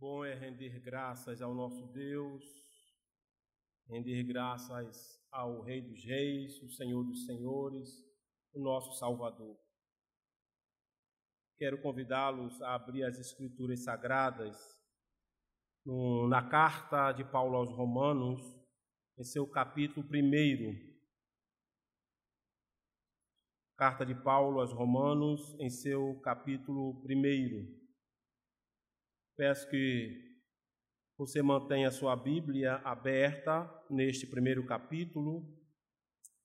Bom é render graças ao nosso Deus, render graças ao Rei dos Reis, o Senhor dos Senhores, o nosso Salvador. Quero convidá-los a abrir as Escrituras Sagradas na carta de Paulo aos Romanos, em seu capítulo 1. Carta de Paulo aos Romanos, em seu capítulo 1. Peço que você mantenha a sua Bíblia aberta neste primeiro capítulo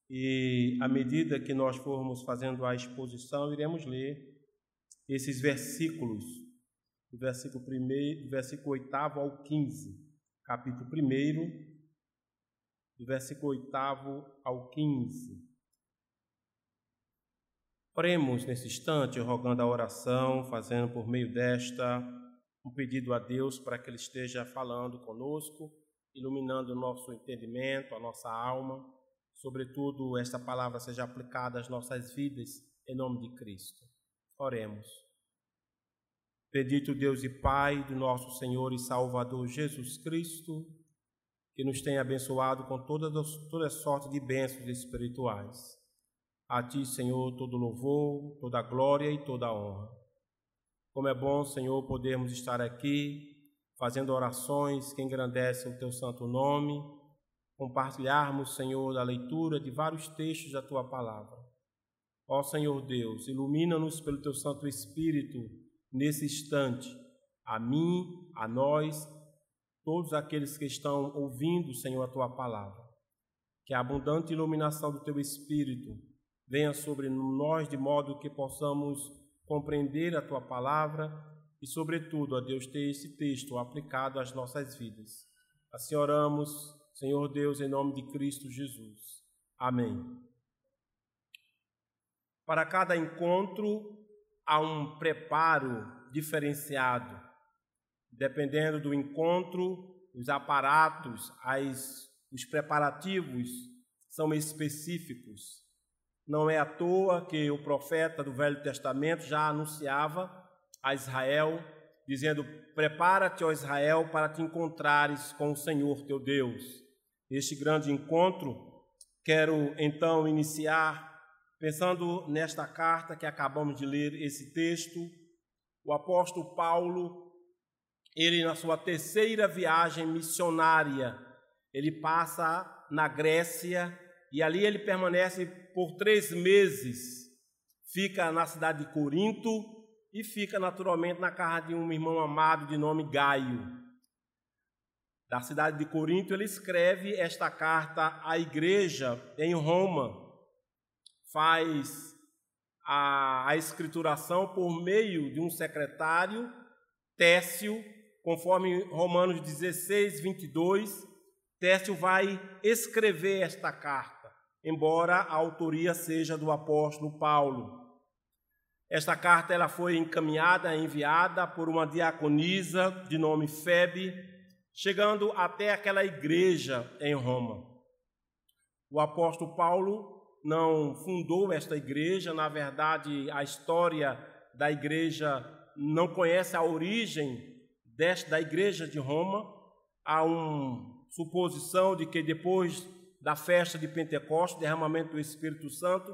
e, à medida que nós formos fazendo a exposição, iremos ler esses versículos, do versículo, primeiro, do versículo 8 ao 15, capítulo 1, do versículo 8 ao 15. Oremos nesse instante, rogando a oração, fazendo por meio desta um pedido a Deus para que Ele esteja falando conosco, iluminando o nosso entendimento, a nossa alma, sobretudo esta palavra seja aplicada às nossas vidas, em nome de Cristo. Oremos. Bendito Deus e Pai do nosso Senhor e Salvador Jesus Cristo, que nos tem abençoado com toda, toda sorte de bênçãos espirituais. A Ti, Senhor, todo louvor, toda glória e toda honra como é bom, Senhor, podermos estar aqui fazendo orações que engrandecem o teu santo nome, compartilharmos, Senhor, da leitura de vários textos da tua palavra. Ó Senhor Deus, ilumina-nos pelo teu Santo Espírito nesse instante, a mim, a nós, todos aqueles que estão ouvindo, Senhor, a tua palavra. Que a abundante iluminação do teu Espírito venha sobre nós de modo que possamos compreender a tua palavra e, sobretudo, a Deus, ter esse texto aplicado às nossas vidas. Assim oramos, Senhor Deus, em nome de Cristo Jesus. Amém. Para cada encontro há um preparo diferenciado. Dependendo do encontro, os aparatos, as, os preparativos são específicos. Não é à toa que o profeta do Velho Testamento já anunciava a Israel, dizendo: Prepara-te, ó Israel, para te encontrares com o Senhor teu Deus. Este grande encontro, quero então iniciar pensando nesta carta que acabamos de ler, esse texto. O apóstolo Paulo, ele na sua terceira viagem missionária, ele passa na Grécia e ali ele permanece por três meses. Fica na cidade de Corinto e fica naturalmente na casa de um irmão amado de nome Gaio. Da cidade de Corinto, ele escreve esta carta à igreja em Roma. Faz a, a escrituração por meio de um secretário, Técio, conforme Romanos 16, 22. Técio vai escrever esta carta embora a autoria seja do apóstolo Paulo. Esta carta ela foi encaminhada, enviada por uma diaconisa de nome Febe, chegando até aquela igreja em Roma. O apóstolo Paulo não fundou esta igreja, na verdade, a história da igreja não conhece a origem desta da igreja de Roma. Há uma suposição de que depois da festa de Pentecostes, derramamento do Espírito Santo,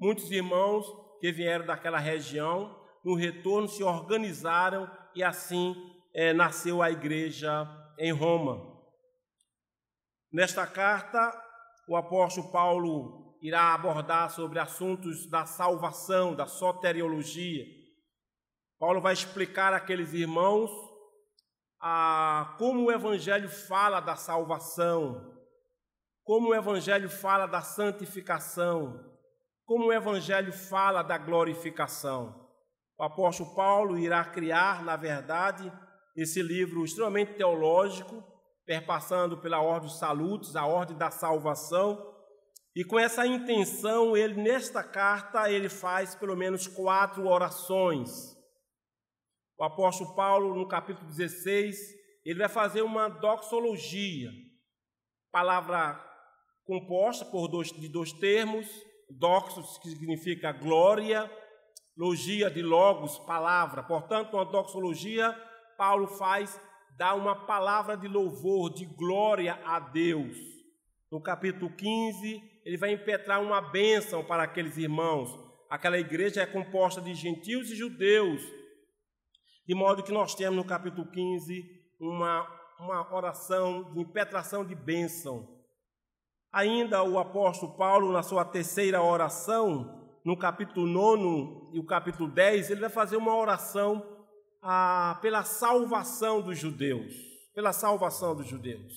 muitos irmãos que vieram daquela região, no retorno se organizaram e assim é, nasceu a igreja em Roma. Nesta carta, o apóstolo Paulo irá abordar sobre assuntos da salvação, da soteriologia. Paulo vai explicar àqueles irmãos a, como o Evangelho fala da salvação, como o Evangelho fala da santificação, como o Evangelho fala da glorificação. O apóstolo Paulo irá criar, na verdade, esse livro extremamente teológico, perpassando pela ordem dos salutos, a ordem da salvação, e com essa intenção, ele nesta carta ele faz pelo menos quatro orações. O apóstolo Paulo, no capítulo 16, ele vai fazer uma doxologia, palavra composta por dois, de dois termos, doxos, que significa glória, logia de logos, palavra. Portanto, uma doxologia, Paulo faz dá uma palavra de louvor, de glória a Deus. No capítulo 15, ele vai impetrar uma bênção para aqueles irmãos. Aquela igreja é composta de gentios e judeus, de modo que nós temos no capítulo 15 uma, uma oração de impetração de bênção. Ainda o apóstolo Paulo, na sua terceira oração, no capítulo 9 e o capítulo 10, ele vai fazer uma oração ah, pela salvação dos judeus. Pela salvação dos judeus.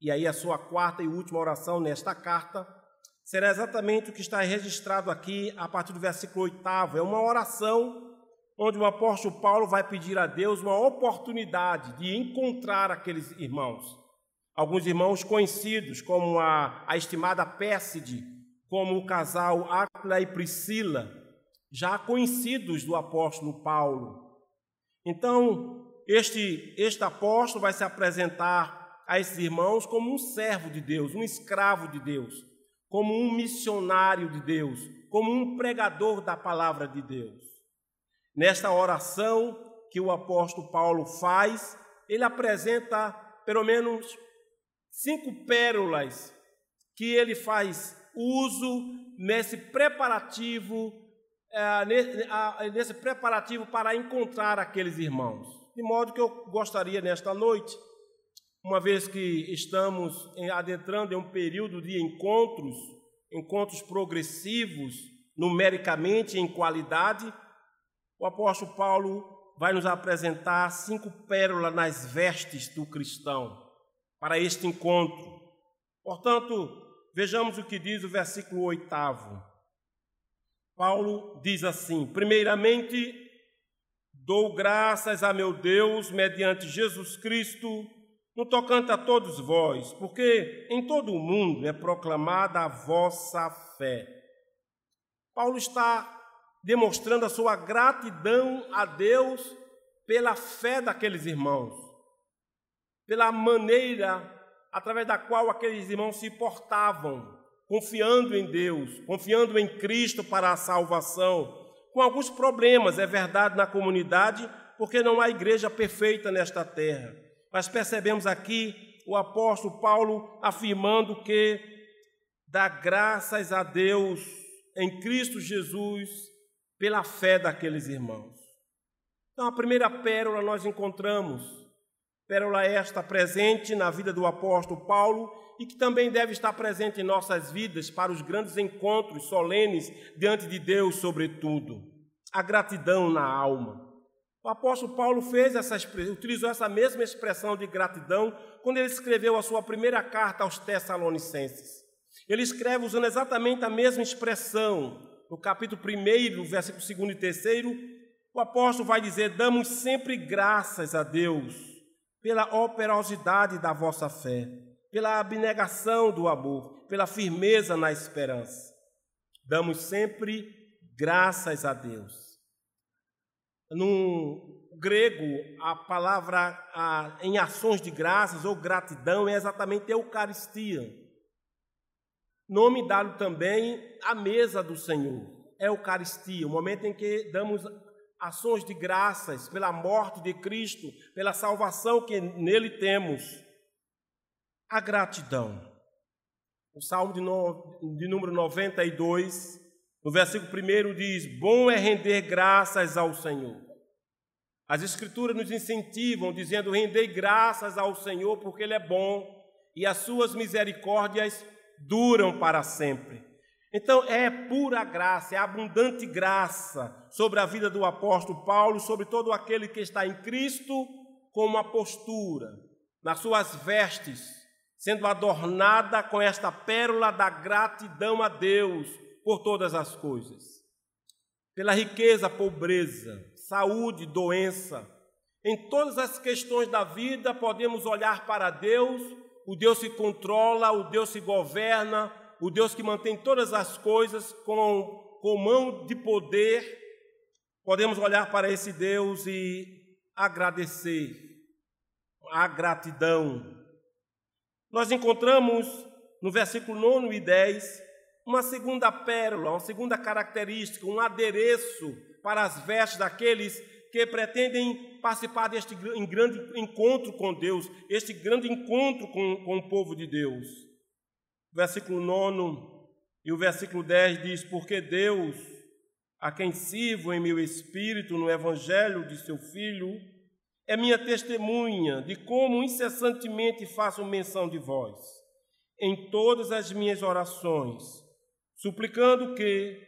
E aí a sua quarta e última oração nesta carta será exatamente o que está registrado aqui a partir do versículo 8. É uma oração onde o apóstolo Paulo vai pedir a Deus uma oportunidade de encontrar aqueles irmãos. Alguns irmãos conhecidos, como a, a estimada Pérside, como o casal Áquila e Priscila, já conhecidos do apóstolo Paulo. Então, este, este apóstolo vai se apresentar a esses irmãos como um servo de Deus, um escravo de Deus, como um missionário de Deus, como um pregador da palavra de Deus. Nesta oração que o apóstolo Paulo faz, ele apresenta pelo menos cinco pérolas que ele faz uso nesse preparativo, é, nesse preparativo para encontrar aqueles irmãos. De modo que eu gostaria nesta noite, uma vez que estamos adentrando em um período de encontros, encontros progressivos, numericamente em qualidade, o apóstolo Paulo vai nos apresentar cinco pérolas nas vestes do cristão para este encontro. Portanto, vejamos o que diz o versículo oitavo. Paulo diz assim: primeiramente, dou graças a meu Deus mediante Jesus Cristo, no tocante a todos vós, porque em todo o mundo é proclamada a vossa fé. Paulo está demonstrando a sua gratidão a Deus pela fé daqueles irmãos, pela maneira através da qual aqueles irmãos se portavam, confiando em Deus, confiando em Cristo para a salvação, com alguns problemas, é verdade, na comunidade, porque não há igreja perfeita nesta terra. Mas percebemos aqui o apóstolo Paulo afirmando que dá graças a Deus em Cristo Jesus pela fé daqueles irmãos. Então, a primeira pérola nós encontramos, pérola esta presente na vida do apóstolo Paulo e que também deve estar presente em nossas vidas para os grandes encontros solenes diante de Deus, sobretudo, a gratidão na alma. O apóstolo Paulo fez essa, utilizou essa mesma expressão de gratidão quando ele escreveu a sua primeira carta aos Tessalonicenses. Ele escreve usando exatamente a mesma expressão, no capítulo 1, versículo 2 e 3, o apóstolo vai dizer: Damos sempre graças a Deus pela operosidade da vossa fé, pela abnegação do amor, pela firmeza na esperança. Damos sempre graças a Deus. No grego, a palavra a, em ações de graças ou gratidão é exatamente Eucaristia Nome dado também à mesa do Senhor, Eucaristia, o momento em que damos ações de graças pela morte de Cristo, pela salvação que nele temos. A gratidão. O Salmo de, no, de número 92, no versículo 1 diz: Bom é render graças ao Senhor. As Escrituras nos incentivam, dizendo: Rendei graças ao Senhor, porque Ele é bom e as suas misericórdias duram para sempre. Então é pura graça, é abundante graça sobre a vida do apóstolo Paulo, sobre todo aquele que está em Cristo, com uma postura, nas suas vestes, sendo adornada com esta pérola da gratidão a Deus por todas as coisas. Pela riqueza, pobreza, saúde, doença, em todas as questões da vida podemos olhar para Deus o Deus que controla, o Deus que governa, o Deus que mantém todas as coisas com, com mão de poder, podemos olhar para esse Deus e agradecer, a gratidão. Nós encontramos no versículo 9 e 10 uma segunda pérola, uma segunda característica, um adereço para as vestes daqueles que pretendem participar deste grande encontro com Deus, este grande encontro com, com o povo de Deus. Versículo 9 e o versículo 10 diz: Porque Deus, a quem sirvo em meu espírito no evangelho de seu Filho, é minha testemunha de como incessantemente faço menção de vós, em todas as minhas orações, suplicando que,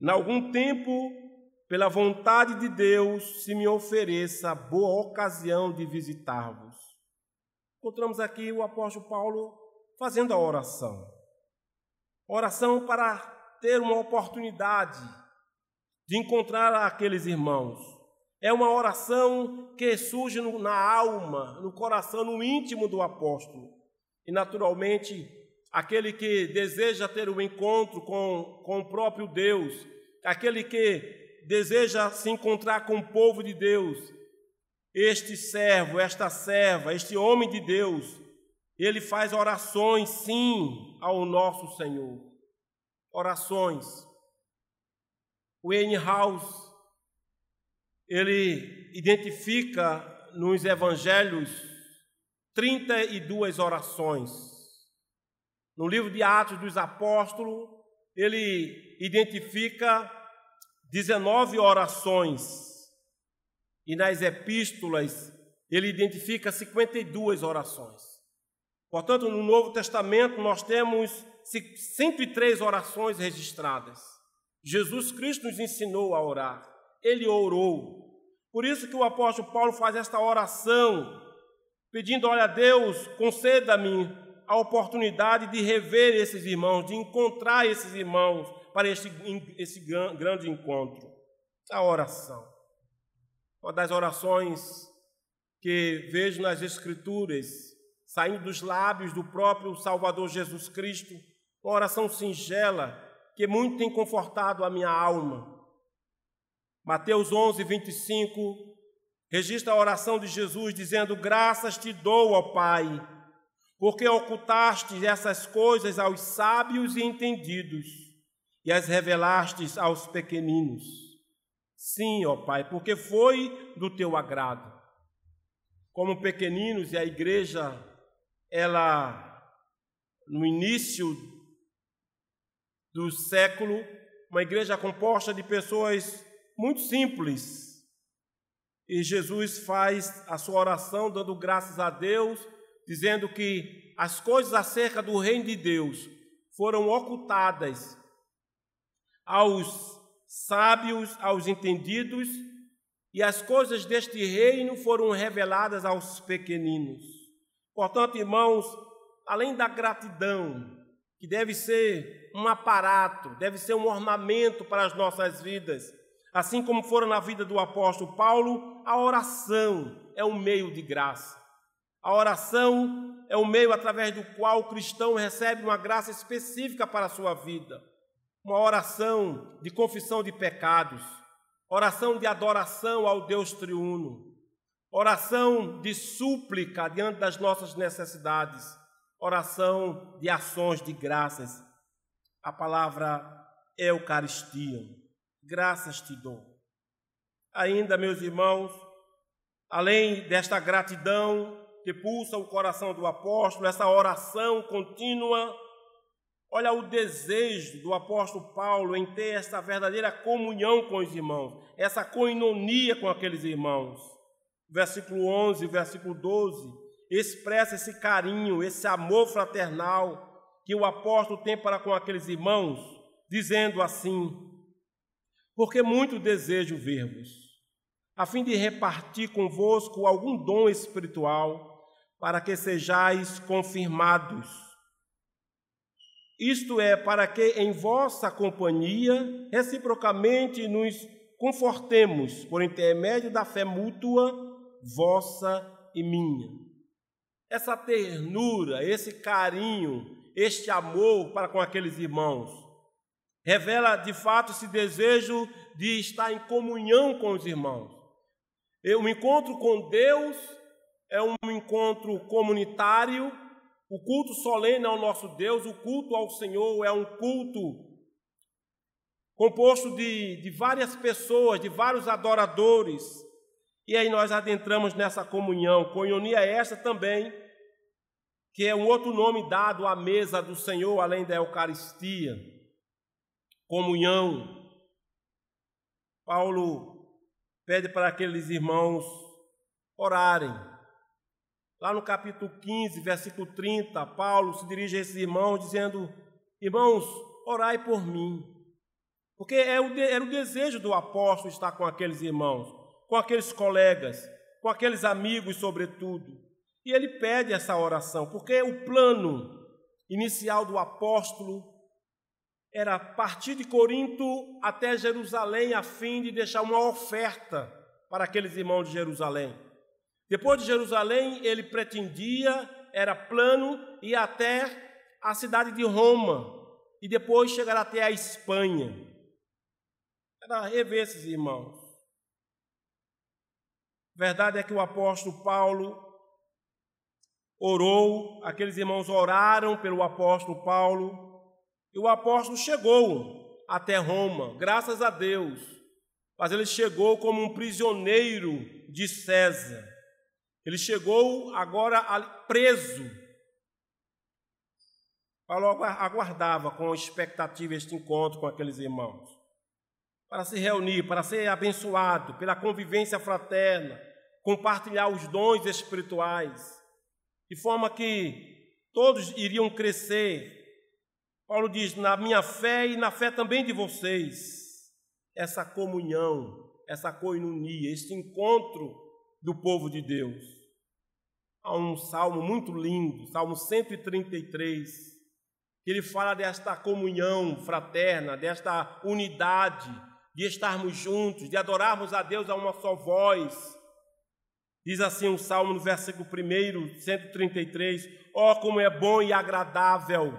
em algum tempo, pela vontade de Deus, se me ofereça boa ocasião de visitar-vos. Encontramos aqui o apóstolo Paulo fazendo a oração. Oração para ter uma oportunidade de encontrar aqueles irmãos. É uma oração que surge na alma, no coração, no íntimo do apóstolo. E, naturalmente, aquele que deseja ter um encontro com, com o próprio Deus, aquele que deseja se encontrar com o povo de Deus, este servo, esta serva, este homem de Deus, ele faz orações, sim, ao nosso Senhor. Orações. O. House, ele identifica nos evangelhos 32 orações. No livro de Atos dos Apóstolos, ele identifica 19 orações. E nas epístolas, ele identifica 52 orações. Portanto, no Novo Testamento nós temos 103 orações registradas. Jesus Cristo nos ensinou a orar. Ele orou. Por isso que o apóstolo Paulo faz esta oração, pedindo: Olha, Deus, conceda-me a oportunidade de rever esses irmãos, de encontrar esses irmãos para este, esse grande encontro. A oração. Uma das orações que vejo nas Escrituras saindo dos lábios do próprio Salvador Jesus Cristo, uma oração singela que muito tem confortado a minha alma. Mateus 11, 25 registra a oração de Jesus dizendo: Graças te dou, ó Pai, porque ocultaste essas coisas aos sábios e entendidos e as revelaste aos pequeninos. Sim, ó Pai, porque foi do teu agrado. Como pequeninos e a igreja ela, no início do século, uma igreja composta de pessoas muito simples. E Jesus faz a sua oração dando graças a Deus, dizendo que as coisas acerca do reino de Deus foram ocultadas aos sábios, aos entendidos, e as coisas deste reino foram reveladas aos pequeninos. Portanto, irmãos, além da gratidão, que deve ser um aparato, deve ser um ornamento para as nossas vidas, assim como foram na vida do apóstolo Paulo, a oração é um meio de graça. A oração é o meio através do qual o cristão recebe uma graça específica para a sua vida. Uma oração de confissão de pecados, oração de adoração ao Deus triuno, oração de súplica diante das nossas necessidades, oração de ações de graças. A palavra Eucaristia, graças te dou. Ainda, meus irmãos, além desta gratidão que pulsa o coração do apóstolo, essa oração contínua, olha o desejo do apóstolo Paulo em ter essa verdadeira comunhão com os irmãos, essa coinonia com aqueles irmãos versículo 11, versículo 12, expressa esse carinho, esse amor fraternal que o apóstolo tem para com aqueles irmãos, dizendo assim: Porque muito desejo ver-vos, a fim de repartir convosco algum dom espiritual, para que sejais confirmados. Isto é, para que em vossa companhia reciprocamente nos confortemos por intermédio da fé mútua vossa e minha. Essa ternura, esse carinho, este amor para com aqueles irmãos, revela de fato esse desejo de estar em comunhão com os irmãos. O encontro com Deus é um encontro comunitário, o culto solene ao nosso Deus, o culto ao Senhor é um culto composto de, de várias pessoas, de vários adoradores. E aí nós adentramos nessa comunhão. Coinonia é essa também, que é um outro nome dado à mesa do Senhor, além da Eucaristia. Comunhão. Paulo pede para aqueles irmãos orarem. Lá no capítulo 15, versículo 30, Paulo se dirige a esses irmãos dizendo: Irmãos, orai por mim. Porque é era o desejo do apóstolo estar com aqueles irmãos, com aqueles colegas, com aqueles amigos, sobretudo. E ele pede essa oração, porque o plano inicial do apóstolo era partir de Corinto até Jerusalém a fim de deixar uma oferta para aqueles irmãos de Jerusalém. Depois de Jerusalém, ele pretendia, era plano, ir até a cidade de Roma e depois chegar até a Espanha. Era rever esses irmãos. Verdade é que o apóstolo Paulo orou, aqueles irmãos oraram pelo apóstolo Paulo, e o apóstolo chegou até Roma, graças a Deus. Mas ele chegou como um prisioneiro de César. Ele chegou agora preso. Paulo aguardava com expectativa este encontro com aqueles irmãos, para se reunir, para ser abençoado pela convivência fraterna, compartilhar os dons espirituais, de forma que todos iriam crescer Paulo diz: na minha fé e na fé também de vocês, essa comunhão, essa coinonia, este encontro do povo de Deus. Há um salmo muito lindo, Salmo 133, que ele fala desta comunhão fraterna, desta unidade, de estarmos juntos, de adorarmos a Deus a uma só voz. Diz assim o salmo no versículo 1, 133: Ó, oh, como é bom e agradável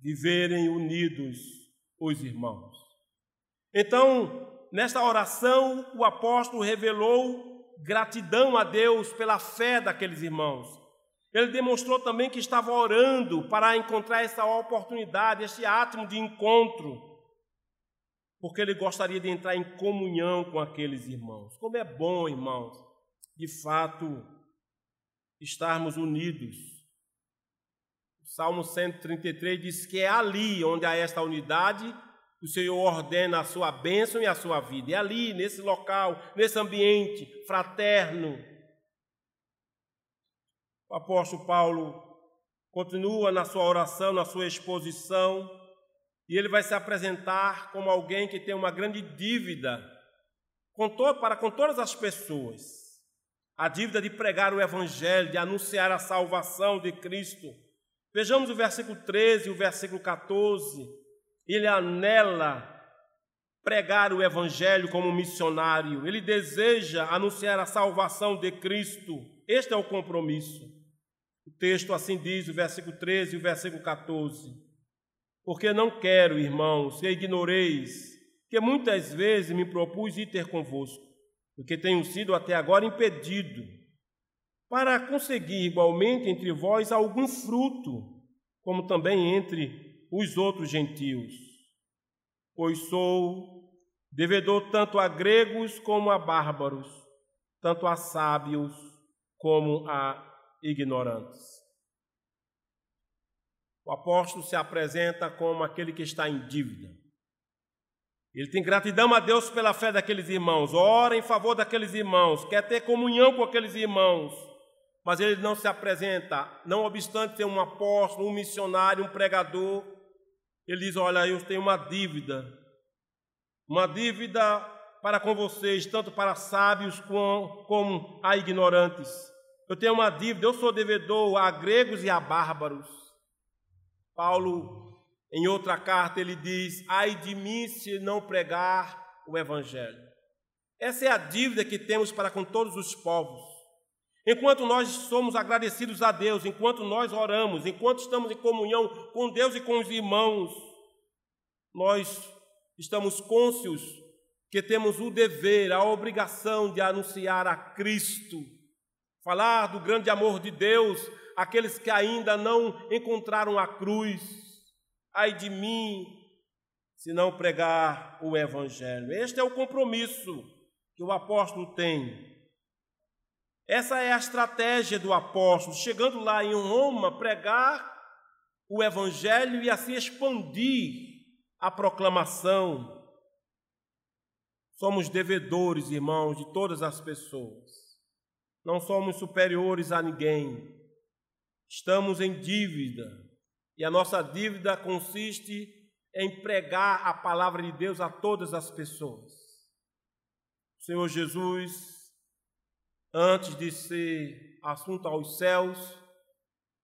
viverem unidos os irmãos. Então, nesta oração, o apóstolo revelou gratidão a Deus pela fé daqueles irmãos. Ele demonstrou também que estava orando para encontrar essa oportunidade, esse átomo de encontro, porque ele gostaria de entrar em comunhão com aqueles irmãos. Como é bom, irmãos, de fato, estarmos unidos Salmo 133 diz que é ali onde há esta unidade, o Senhor ordena a sua bênção e a sua vida. É ali, nesse local, nesse ambiente fraterno. O apóstolo Paulo continua na sua oração, na sua exposição, e ele vai se apresentar como alguém que tem uma grande dívida com para com todas as pessoas. A dívida de pregar o Evangelho, de anunciar a salvação de Cristo Vejamos o versículo 13 e o versículo 14. Ele anela pregar o Evangelho como missionário, ele deseja anunciar a salvação de Cristo. Este é o compromisso. O texto assim diz, o versículo 13 e o versículo 14. Porque não quero, irmãos, que ignoreis que muitas vezes me propus ir ter convosco, porque tenho sido até agora impedido para conseguir igualmente entre vós algum fruto, como também entre os outros gentios. Pois sou devedor tanto a gregos como a bárbaros, tanto a sábios como a ignorantes. O apóstolo se apresenta como aquele que está em dívida. Ele tem gratidão a Deus pela fé daqueles irmãos, ora em favor daqueles irmãos, quer ter comunhão com aqueles irmãos. Mas ele não se apresenta, não obstante ser um apóstolo, um missionário, um pregador, ele diz: Olha, eu tenho uma dívida, uma dívida para com vocês, tanto para sábios como, a ignorantes. Eu tenho uma dívida, eu sou devedor a gregos e a bárbaros. Paulo, em outra carta, ele diz: Ai de mim se não pregar o Evangelho. Essa é a dívida que temos para com todos os povos. Enquanto nós somos agradecidos a Deus, enquanto nós oramos, enquanto estamos em comunhão com Deus e com os irmãos, nós estamos cônscios que temos o dever, a obrigação de anunciar a Cristo, falar do grande amor de Deus àqueles que ainda não encontraram a cruz. Ai de mim, se não pregar o Evangelho. Este é o compromisso que o apóstolo tem. Essa é a estratégia do apóstolo, chegando lá em Roma, pregar o Evangelho e assim expandir a proclamação. Somos devedores, irmãos, de todas as pessoas. Não somos superiores a ninguém. Estamos em dívida. E a nossa dívida consiste em pregar a palavra de Deus a todas as pessoas. O Senhor Jesus, antes de ser assunto aos céus,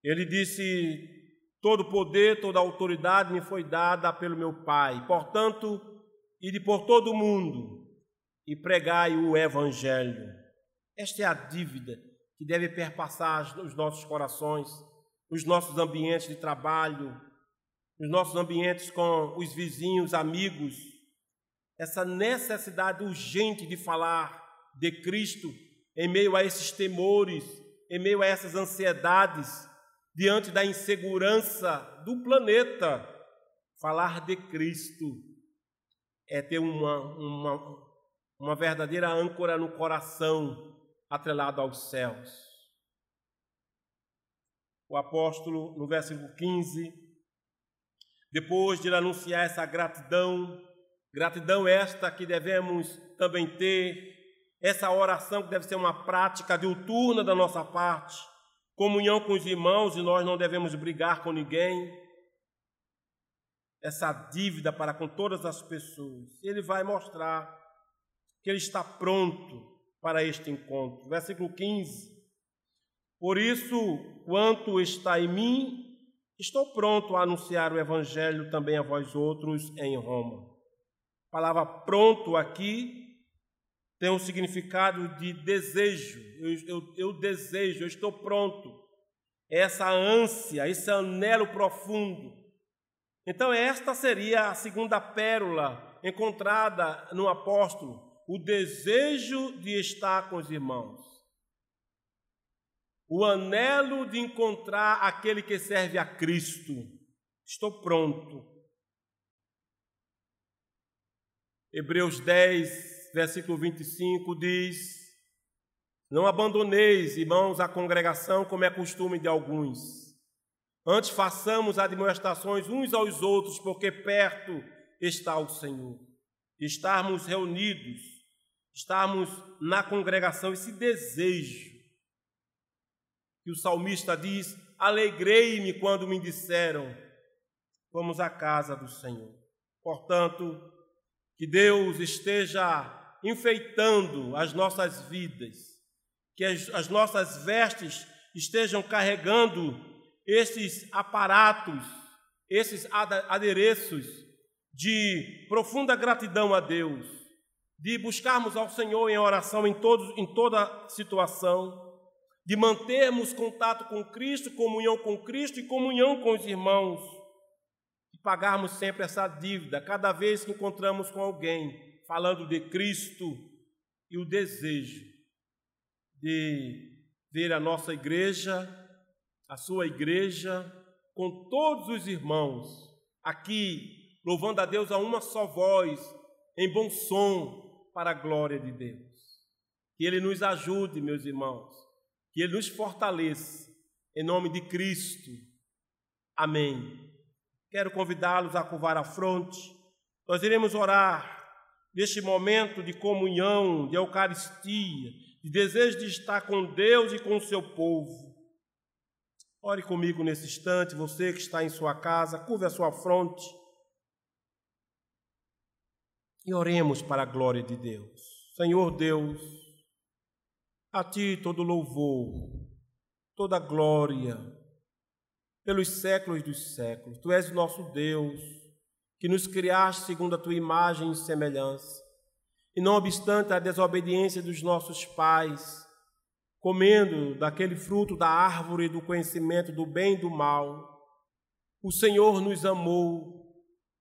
ele disse: Todo poder, toda autoridade me foi dada pelo meu Pai. Portanto, ide por todo o mundo e pregai o Evangelho. Esta é a dívida que deve perpassar os nossos corações, os nossos ambientes de trabalho, nos nossos ambientes com os vizinhos, amigos, essa necessidade urgente de falar de Cristo em meio a esses temores, em meio a essas ansiedades, diante da insegurança do planeta. Falar de Cristo é ter uma, uma, uma verdadeira âncora no coração, atrelado aos céus. O apóstolo, no versículo 15, depois de anunciar essa gratidão, gratidão esta que devemos também ter, essa oração que deve ser uma prática diuturna da nossa parte, comunhão com os irmãos e nós não devemos brigar com ninguém, essa dívida para com todas as pessoas. Ele vai mostrar que ele está pronto para este encontro. Versículo 15. Por isso, quanto está em mim, Estou pronto a anunciar o Evangelho também a vós outros em Roma. A palavra pronto aqui tem um significado de desejo. Eu, eu, eu desejo, eu estou pronto. Essa ânsia, esse anelo profundo. Então, esta seria a segunda pérola encontrada no apóstolo: o desejo de estar com os irmãos o anelo de encontrar aquele que serve a Cristo. Estou pronto. Hebreus 10, versículo 25 diz: Não abandoneis, irmãos, a congregação, como é costume de alguns. Antes façamos admoestações uns aos outros, porque perto está o Senhor. Estarmos reunidos, estarmos na congregação, esse desejo que o salmista diz: Alegrei-me quando me disseram, vamos à casa do Senhor. Portanto, que Deus esteja enfeitando as nossas vidas, que as, as nossas vestes estejam carregando esses aparatos, esses adereços de profunda gratidão a Deus, de buscarmos ao Senhor em oração em, todos, em toda situação de mantermos contato com Cristo, comunhão com Cristo e comunhão com os irmãos, de pagarmos sempre essa dívida cada vez que encontramos com alguém falando de Cristo e o desejo de ver a nossa igreja, a sua igreja, com todos os irmãos aqui, louvando a Deus a uma só voz, em bom som, para a glória de Deus. Que Ele nos ajude, meus irmãos, Ele nos fortaleça, em nome de Cristo. Amém. Quero convidá-los a curvar a fronte. Nós iremos orar neste momento de comunhão, de Eucaristia, de desejo de estar com Deus e com o seu povo. Ore comigo nesse instante, você que está em sua casa, curva a sua fronte. E oremos para a glória de Deus. Senhor Deus, a ti todo louvor, toda glória, pelos séculos dos séculos. Tu és nosso Deus, que nos criaste segundo a tua imagem e semelhança. E não obstante a desobediência dos nossos pais, comendo daquele fruto da árvore do conhecimento do bem e do mal, o Senhor nos amou,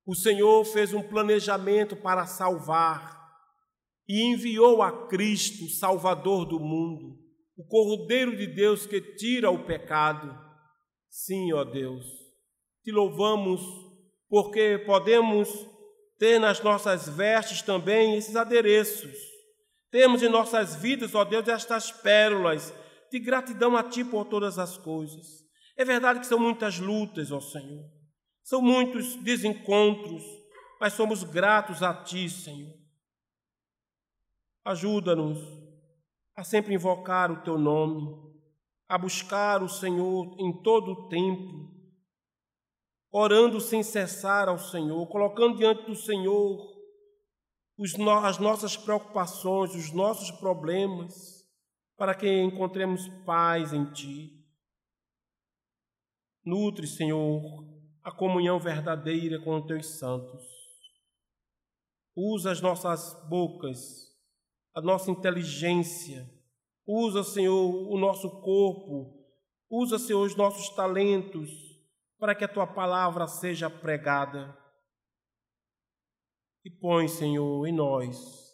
o Senhor fez um planejamento para salvar e enviou a Cristo, Salvador do mundo, o Cordeiro de Deus que tira o pecado. Sim, ó Deus, te louvamos porque podemos ter nas nossas vestes também esses adereços. Temos em nossas vidas, ó Deus, estas pérolas de gratidão a Ti por todas as coisas. É verdade que são muitas lutas, ó Senhor, são muitos desencontros, mas somos gratos a Ti, Senhor. Ajuda-nos a sempre invocar o Teu nome, a buscar o Senhor em todo o tempo, orando sem cessar ao Senhor, colocando diante do Senhor as nossas preocupações, os nossos problemas, para que encontremos paz em Ti. Nutre, Senhor, a comunhão verdadeira com os Teus santos. Usa as nossas bocas, a nossa inteligência. Usa, Senhor, o nosso corpo. Usa, Senhor, os nossos talentos para que a Tua palavra seja pregada e põe, Senhor, em nós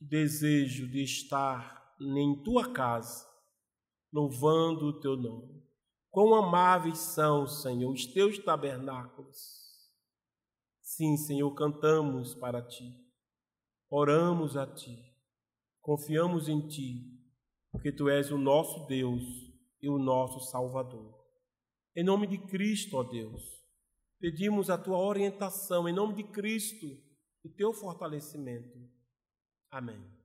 o desejo de estar em tua casa, louvando o teu nome. Quão amáveis são, Senhor, os teus tabernáculos. Sim, Senhor, cantamos para ti, oramos a ti, confiamos em ti, porque tu és o nosso Deus e o nosso Salvador. Em nome de Cristo, ó Deus, Pedimos a tua orientação em nome de Cristo, o teu fortalecimento. Amém.